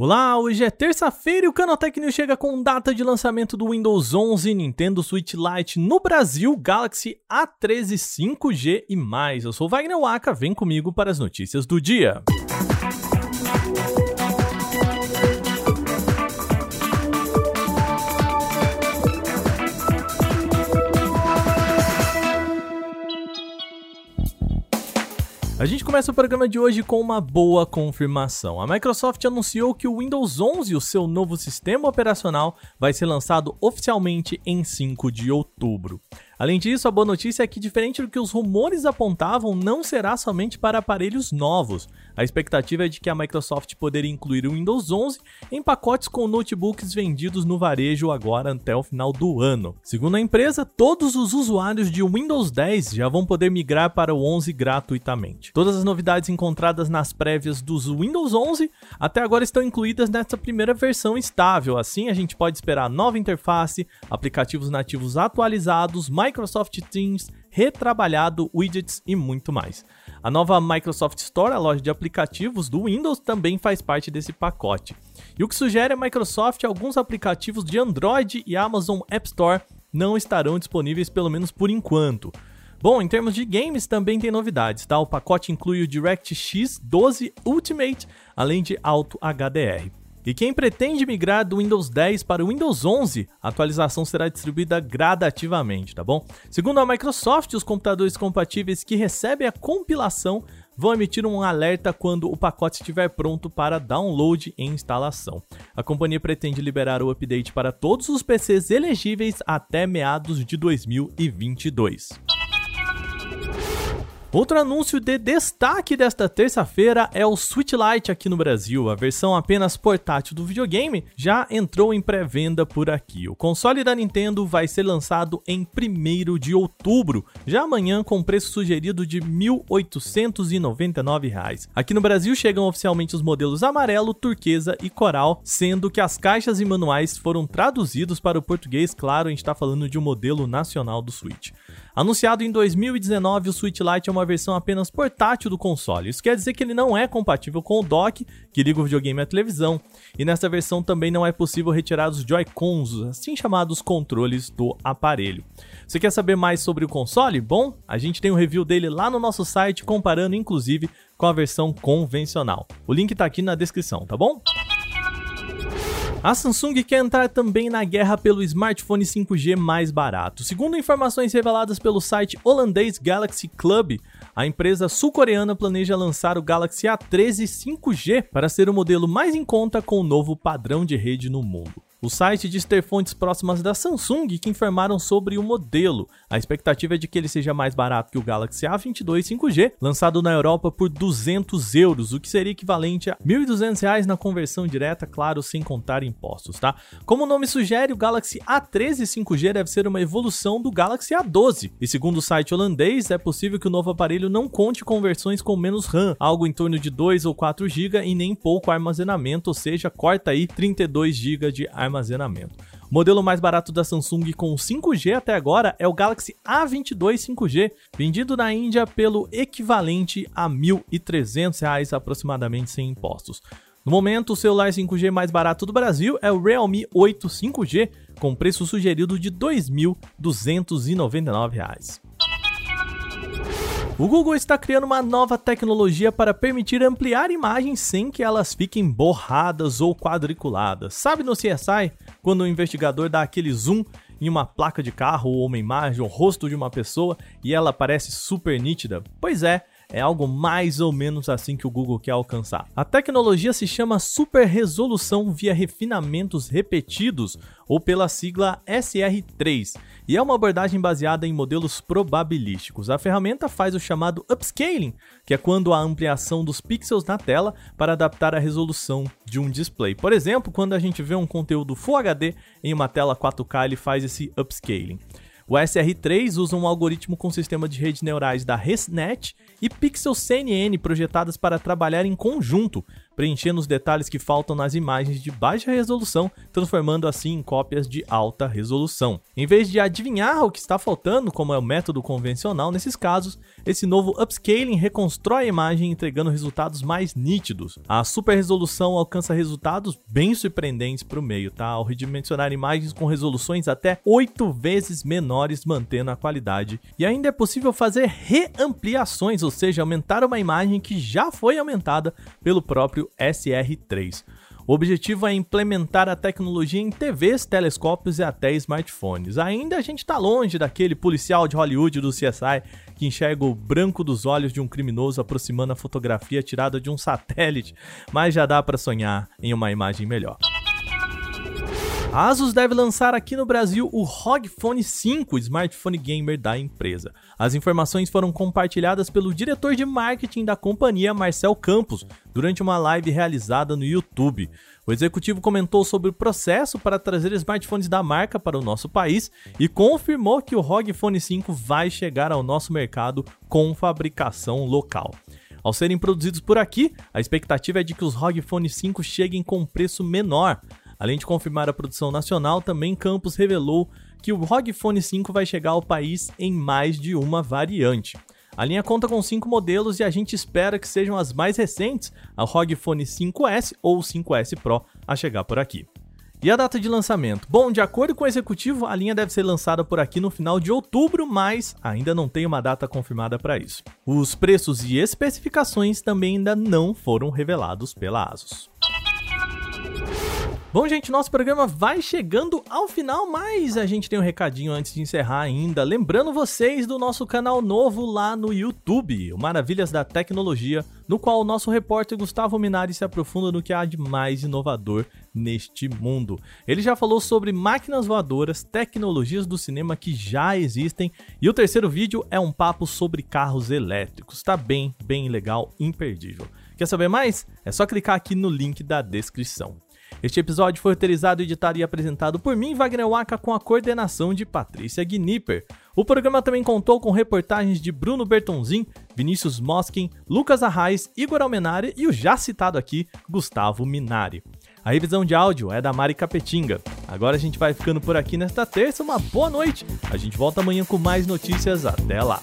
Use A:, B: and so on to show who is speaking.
A: Olá, hoje é terça-feira e o Canaltech News chega com data de lançamento do Windows 11, Nintendo Switch Lite no Brasil, Galaxy A13 5G e mais. Eu sou Wagner Waka, vem comigo para as notícias do dia. A gente começa o programa de hoje com uma boa confirmação. A Microsoft anunciou que o Windows 11, o seu novo sistema operacional, vai ser lançado oficialmente em 5 de outubro. Além disso, a boa notícia é que, diferente do que os rumores apontavam, não será somente para aparelhos novos. A expectativa é de que a Microsoft poderia incluir o Windows 11 em pacotes com notebooks vendidos no varejo agora até o final do ano. Segundo a empresa, todos os usuários de Windows 10 já vão poder migrar para o 11 gratuitamente. Todas as novidades encontradas nas prévias dos Windows 11 até agora estão incluídas nessa primeira versão estável. Assim, a gente pode esperar nova interface, aplicativos nativos atualizados, mais Microsoft Teams retrabalhado, widgets e muito mais. A nova Microsoft Store, a loja de aplicativos do Windows, também faz parte desse pacote. E o que sugere a Microsoft alguns aplicativos de Android e Amazon App Store não estarão disponíveis pelo menos por enquanto. Bom, em termos de games também tem novidades, tá? O pacote inclui o DirectX 12 Ultimate, além de Auto HDR. E quem pretende migrar do Windows 10 para o Windows 11, a atualização será distribuída gradativamente, tá bom? Segundo a Microsoft, os computadores compatíveis que recebem a compilação vão emitir um alerta quando o pacote estiver pronto para download e instalação. A companhia pretende liberar o update para todos os PCs elegíveis até meados de 2022. Outro anúncio de destaque desta terça-feira é o Switch Lite aqui no Brasil. A versão apenas portátil do videogame já entrou em pré-venda por aqui. O console da Nintendo vai ser lançado em 1 de outubro, já amanhã com preço sugerido de R$ 1.899. Aqui no Brasil chegam oficialmente os modelos amarelo, turquesa e coral, sendo que as caixas e manuais foram traduzidos para o português, claro, a gente está falando de um modelo nacional do Switch. Anunciado em 2019, o Switch Lite é uma versão apenas portátil do console. Isso quer dizer que ele não é compatível com o dock, que liga o videogame à televisão, e nessa versão também não é possível retirar os Joy-Cons, assim chamados controles do aparelho. Você quer saber mais sobre o console? Bom, a gente tem um review dele lá no nosso site, comparando inclusive com a versão convencional. O link está aqui na descrição, tá bom? A Samsung quer entrar também na guerra pelo smartphone 5G mais barato. Segundo informações reveladas pelo site holandês Galaxy Club, a empresa sul-coreana planeja lançar o Galaxy A13 5G para ser o modelo mais em conta com o novo padrão de rede no mundo. O site diz ter fontes próximas da Samsung que informaram sobre o modelo. A expectativa é de que ele seja mais barato que o Galaxy A22 5G, lançado na Europa por 200 euros, o que seria equivalente a R$ 1.200 na conversão direta, claro, sem contar impostos, tá? Como o nome sugere, o Galaxy A13 5G deve ser uma evolução do Galaxy A12. E segundo o site holandês, é possível que o novo aparelho não conte com versões com menos RAM, algo em torno de 2 ou 4 GB e nem pouco armazenamento, ou seja, corta aí 32 GB de armazenamento armazenamento. O modelo mais barato da Samsung com 5G até agora é o Galaxy A22 5G, vendido na Índia pelo equivalente a R$ 1.300 aproximadamente sem impostos. No momento, o celular 5G mais barato do Brasil é o Realme 8 5G, com preço sugerido de R$ 2.299. O Google está criando uma nova tecnologia para permitir ampliar imagens sem que elas fiquem borradas ou quadriculadas. Sabe no CSI, quando o investigador dá aquele zoom em uma placa de carro ou uma imagem, o rosto de uma pessoa e ela parece super nítida? Pois é, é algo mais ou menos assim que o Google quer alcançar. A tecnologia se chama Super Resolução via refinamentos repetidos, ou pela sigla SR3, e é uma abordagem baseada em modelos probabilísticos. A ferramenta faz o chamado upscaling, que é quando a ampliação dos pixels na tela para adaptar a resolução de um display. Por exemplo, quando a gente vê um conteúdo Full HD em uma tela 4K, ele faz esse upscaling. O SR3 usa um algoritmo com sistema de redes neurais da ResNet e Pixel CNN projetadas para trabalhar em conjunto, preenchendo os detalhes que faltam nas imagens de baixa resolução, transformando assim em cópias de alta resolução. Em vez de adivinhar o que está faltando, como é o método convencional nesses casos, esse novo upscaling reconstrói a imagem entregando resultados mais nítidos. A super resolução alcança resultados bem surpreendentes para o meio, tá? Ao redimensionar imagens com resoluções até 8 vezes menores, mantendo a qualidade. E ainda é possível fazer reampliações, ou seja, aumentar uma imagem que já foi aumentada pelo próprio SR3. O objetivo é implementar a tecnologia em TVs, telescópios e até smartphones. Ainda a gente está longe daquele policial de Hollywood do CSI que enxerga o branco dos olhos de um criminoso aproximando a fotografia tirada de um satélite, mas já dá para sonhar em uma imagem melhor. A Asus deve lançar aqui no Brasil o ROG Phone 5, smartphone gamer da empresa. As informações foram compartilhadas pelo diretor de marketing da companhia, Marcel Campos, durante uma live realizada no YouTube. O executivo comentou sobre o processo para trazer smartphones da marca para o nosso país e confirmou que o ROG Phone 5 vai chegar ao nosso mercado com fabricação local. Ao serem produzidos por aqui, a expectativa é de que os ROG Phone 5 cheguem com preço menor. Além de confirmar a produção nacional, também Campos revelou que o ROG Phone 5 vai chegar ao país em mais de uma variante. A linha conta com cinco modelos e a gente espera que sejam as mais recentes, a ROG Phone 5S ou 5S Pro, a chegar por aqui. E a data de lançamento? Bom, de acordo com o executivo, a linha deve ser lançada por aqui no final de outubro, mas ainda não tem uma data confirmada para isso. Os preços e especificações também ainda não foram revelados pela Asus. Bom, gente, nosso programa vai chegando ao final, mas a gente tem um recadinho antes de encerrar ainda. Lembrando vocês do nosso canal novo lá no YouTube, o Maravilhas da Tecnologia, no qual o nosso repórter Gustavo Minari se aprofunda no que há de mais inovador neste mundo. Ele já falou sobre máquinas voadoras, tecnologias do cinema que já existem, e o terceiro vídeo é um papo sobre carros elétricos. Tá bem, bem legal, imperdível. Quer saber mais? É só clicar aqui no link da descrição. Este episódio foi roteirizado, editado e apresentado por mim, Wagner Waka, com a coordenação de Patrícia Gnipper. O programa também contou com reportagens de Bruno Bertonzin, Vinícius Moskin, Lucas Arraes, Igor Almenari e o já citado aqui, Gustavo Minari. A revisão de áudio é da Mari Capetinga. Agora a gente vai ficando por aqui nesta terça. Uma boa noite. A gente volta amanhã com mais notícias. Até lá.